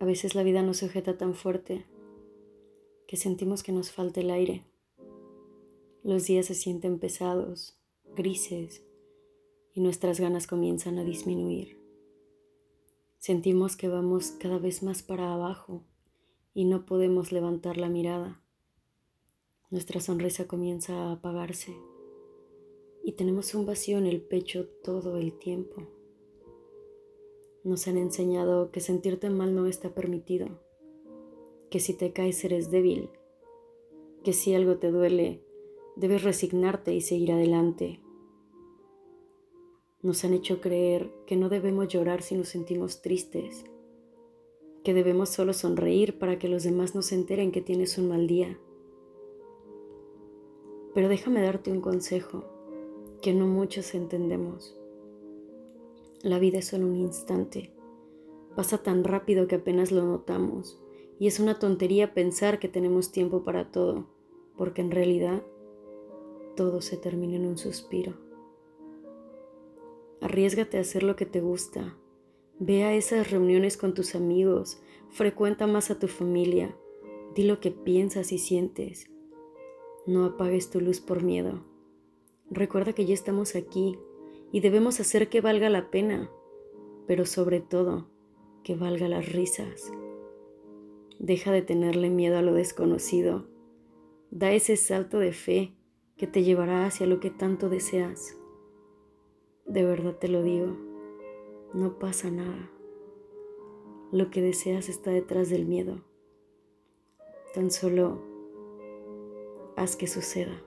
A veces la vida nos sujeta tan fuerte que sentimos que nos falta el aire. Los días se sienten pesados, grises, y nuestras ganas comienzan a disminuir. Sentimos que vamos cada vez más para abajo y no podemos levantar la mirada. Nuestra sonrisa comienza a apagarse y tenemos un vacío en el pecho todo el tiempo. Nos han enseñado que sentirte mal no está permitido, que si te caes eres débil, que si algo te duele, debes resignarte y seguir adelante. Nos han hecho creer que no debemos llorar si nos sentimos tristes, que debemos solo sonreír para que los demás no se enteren que tienes un mal día. Pero déjame darte un consejo que no muchos entendemos. La vida es solo un instante. Pasa tan rápido que apenas lo notamos. Y es una tontería pensar que tenemos tiempo para todo, porque en realidad todo se termina en un suspiro. Arriesgate a hacer lo que te gusta. Ve a esas reuniones con tus amigos. Frecuenta más a tu familia. Di lo que piensas y sientes. No apagues tu luz por miedo. Recuerda que ya estamos aquí y debemos hacer que valga la pena, pero sobre todo que valga las risas. Deja de tenerle miedo a lo desconocido. Da ese salto de fe que te llevará hacia lo que tanto deseas. De verdad te lo digo, no pasa nada. Lo que deseas está detrás del miedo. Tan solo haz que suceda.